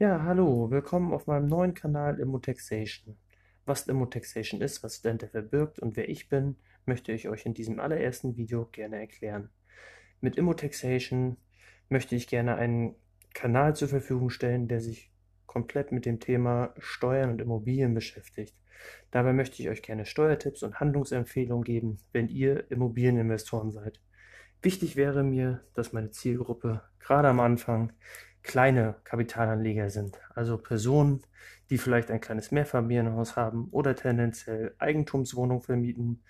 Ja, hallo, willkommen auf meinem neuen Kanal Immotaxation. Was Immotaxation ist, was dahinter verbirgt und wer ich bin, möchte ich euch in diesem allerersten Video gerne erklären. Mit Immotaxation möchte ich gerne einen Kanal zur Verfügung stellen, der sich komplett mit dem Thema Steuern und Immobilien beschäftigt. Dabei möchte ich euch gerne Steuertipps und Handlungsempfehlungen geben, wenn ihr Immobilieninvestoren seid. Wichtig wäre mir, dass meine Zielgruppe gerade am Anfang kleine Kapitalanleger sind, also Personen, die vielleicht ein kleines Mehrfamilienhaus haben oder tendenziell Eigentumswohnungen vermieten.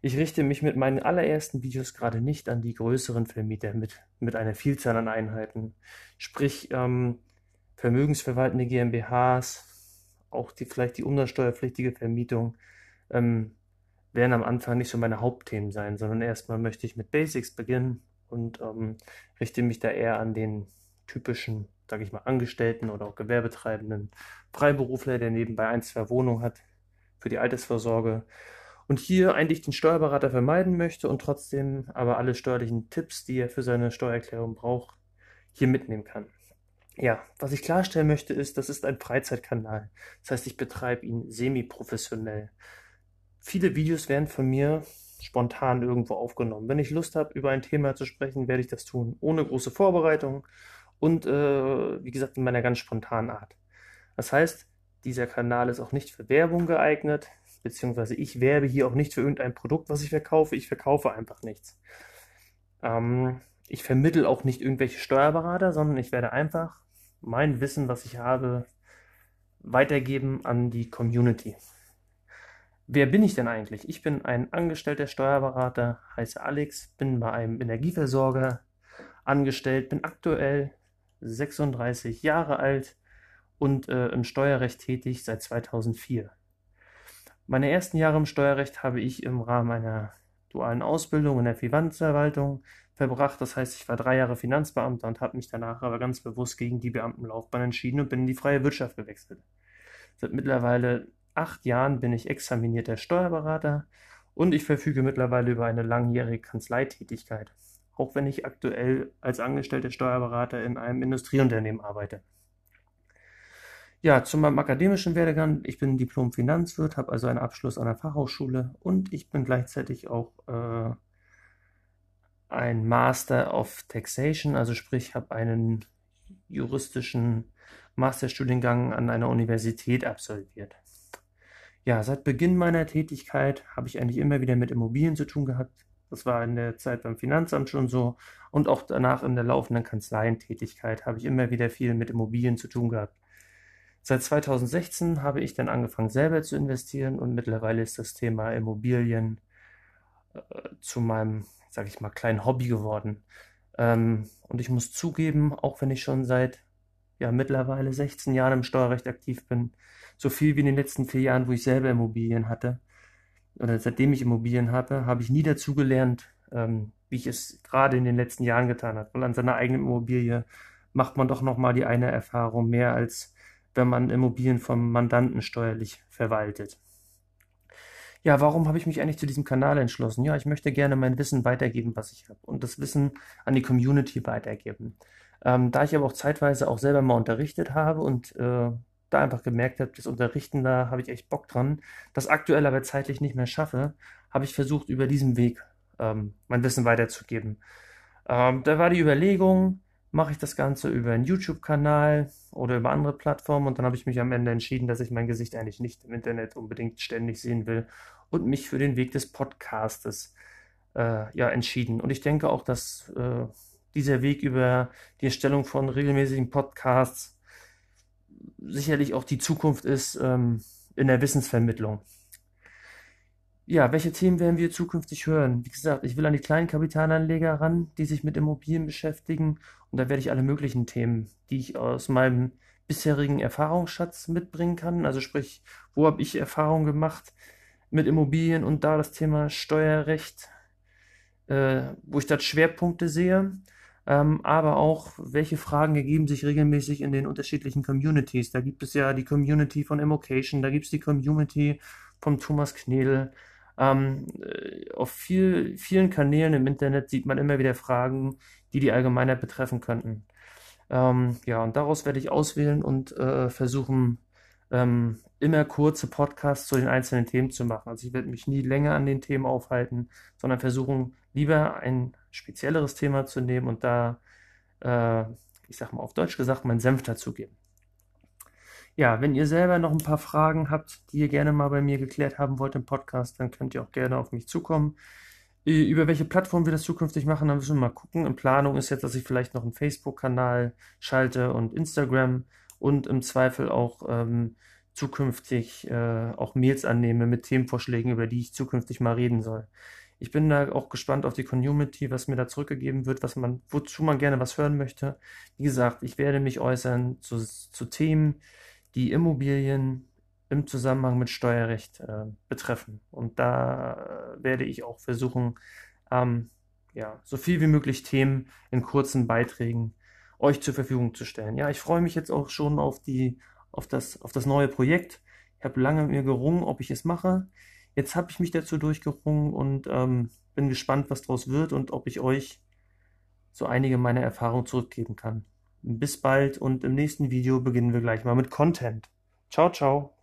Ich richte mich mit meinen allerersten Videos gerade nicht an die größeren Vermieter mit, mit einer Vielzahl an Einheiten, sprich ähm, vermögensverwaltende GmbHs, auch die, vielleicht die umsatzsteuerpflichtige Vermietung, ähm, werden am Anfang nicht so meine Hauptthemen sein, sondern erstmal möchte ich mit Basics beginnen und ähm, richte mich da eher an den typischen, sage ich mal, Angestellten oder auch Gewerbetreibenden Freiberufler, der nebenbei ein, zwei Wohnungen hat für die Altersvorsorge und hier eigentlich den Steuerberater vermeiden möchte und trotzdem aber alle steuerlichen Tipps, die er für seine Steuererklärung braucht, hier mitnehmen kann. Ja, was ich klarstellen möchte, ist, das ist ein Freizeitkanal. Das heißt, ich betreibe ihn semi-professionell. Viele Videos werden von mir spontan irgendwo aufgenommen. Wenn ich Lust habe, über ein Thema zu sprechen, werde ich das tun, ohne große Vorbereitung und, äh, wie gesagt, in meiner ganz spontanen Art. Das heißt, dieser Kanal ist auch nicht für Werbung geeignet, beziehungsweise ich werbe hier auch nicht für irgendein Produkt, was ich verkaufe. Ich verkaufe einfach nichts. Ähm, ich vermittel auch nicht irgendwelche Steuerberater, sondern ich werde einfach mein Wissen, was ich habe, weitergeben an die Community. Wer bin ich denn eigentlich? Ich bin ein angestellter Steuerberater, heiße Alex, bin bei einem Energieversorger angestellt, bin aktuell 36 Jahre alt und äh, im Steuerrecht tätig seit 2004. Meine ersten Jahre im Steuerrecht habe ich im Rahmen einer dualen Ausbildung in der Finanzverwaltung verbracht. Das heißt, ich war drei Jahre Finanzbeamter und habe mich danach aber ganz bewusst gegen die Beamtenlaufbahn entschieden und bin in die freie Wirtschaft gewechselt. Seit mittlerweile acht Jahren bin ich examinierter Steuerberater und ich verfüge mittlerweile über eine langjährige Kanzleitätigkeit, auch wenn ich aktuell als angestellter Steuerberater in einem Industrieunternehmen arbeite. Ja, zu meinem akademischen Werdegang. Ich bin Diplom-Finanzwirt, habe also einen Abschluss an der Fachhochschule und ich bin gleichzeitig auch äh, ein Master of Taxation, also sprich, habe einen juristischen Masterstudiengang an einer Universität absolviert. Ja, seit Beginn meiner Tätigkeit habe ich eigentlich immer wieder mit Immobilien zu tun gehabt. Das war in der Zeit beim Finanzamt schon so und auch danach in der laufenden Kanzleientätigkeit habe ich immer wieder viel mit Immobilien zu tun gehabt. Seit 2016 habe ich dann angefangen selber zu investieren und mittlerweile ist das Thema Immobilien äh, zu meinem, sage ich mal, kleinen Hobby geworden. Ähm, und ich muss zugeben, auch wenn ich schon seit ja mittlerweile 16 Jahren im Steuerrecht aktiv bin, so viel wie in den letzten vier Jahren, wo ich selber Immobilien hatte, oder seitdem ich Immobilien habe, habe ich nie dazugelernt, ähm, wie ich es gerade in den letzten Jahren getan habe. Weil an seiner eigenen Immobilie macht man doch nochmal die eine Erfahrung mehr, als wenn man Immobilien vom Mandanten steuerlich verwaltet. Ja, warum habe ich mich eigentlich zu diesem Kanal entschlossen? Ja, ich möchte gerne mein Wissen weitergeben, was ich habe und das Wissen an die Community weitergeben. Ähm, da ich aber auch zeitweise auch selber mal unterrichtet habe und äh, da einfach gemerkt habe, das Unterrichten, da habe ich echt Bock dran, das aktuell aber zeitlich nicht mehr schaffe, habe ich versucht, über diesen Weg ähm, mein Wissen weiterzugeben. Ähm, da war die Überlegung, mache ich das Ganze über einen YouTube-Kanal oder über andere Plattformen und dann habe ich mich am Ende entschieden, dass ich mein Gesicht eigentlich nicht im Internet unbedingt ständig sehen will und mich für den Weg des Podcastes äh, ja entschieden. Und ich denke auch, dass äh, dieser Weg über die Erstellung von regelmäßigen Podcasts sicherlich auch die Zukunft ist ähm, in der Wissensvermittlung. Ja, welche Themen werden wir zukünftig hören? Wie gesagt, ich will an die kleinen Kapitalanleger ran, die sich mit Immobilien beschäftigen. Und da werde ich alle möglichen Themen, die ich aus meinem bisherigen Erfahrungsschatz mitbringen kann. Also sprich, wo habe ich Erfahrungen gemacht mit Immobilien und da das Thema Steuerrecht, äh, wo ich dort Schwerpunkte sehe ähm, aber auch, welche Fragen ergeben sich regelmäßig in den unterschiedlichen Communities. Da gibt es ja die Community von Immocation, da gibt es die Community vom Thomas Knedel. Ähm, äh, auf viel, vielen Kanälen im Internet sieht man immer wieder Fragen, die die Allgemeinheit betreffen könnten. Ähm, ja, und daraus werde ich auswählen und äh, versuchen, ähm, immer kurze Podcasts zu den einzelnen Themen zu machen. Also ich werde mich nie länger an den Themen aufhalten, sondern versuchen, lieber ein spezielleres Thema zu nehmen und da, äh, ich sag mal auf Deutsch gesagt, meinen Senf dazugeben. Ja, wenn ihr selber noch ein paar Fragen habt, die ihr gerne mal bei mir geklärt haben wollt im Podcast, dann könnt ihr auch gerne auf mich zukommen. Über welche Plattform wir das zukünftig machen, dann müssen wir mal gucken. In Planung ist jetzt, dass ich vielleicht noch einen Facebook-Kanal schalte und Instagram und im Zweifel auch ähm, zukünftig äh, auch Mails annehme mit Themenvorschlägen, über die ich zukünftig mal reden soll. Ich bin da auch gespannt auf die Community, was mir da zurückgegeben wird, was man, wozu man gerne was hören möchte. Wie gesagt, ich werde mich äußern zu, zu Themen, die Immobilien im Zusammenhang mit Steuerrecht äh, betreffen. Und da äh, werde ich auch versuchen, ähm, ja, so viel wie möglich Themen in kurzen Beiträgen euch zur Verfügung zu stellen. Ja, ich freue mich jetzt auch schon auf die, auf das, auf das neue Projekt. Ich habe lange mit mir gerungen, ob ich es mache. Jetzt habe ich mich dazu durchgerungen und ähm, bin gespannt, was daraus wird und ob ich euch so einige meiner Erfahrungen zurückgeben kann. Bis bald und im nächsten Video beginnen wir gleich mal mit Content. Ciao, ciao.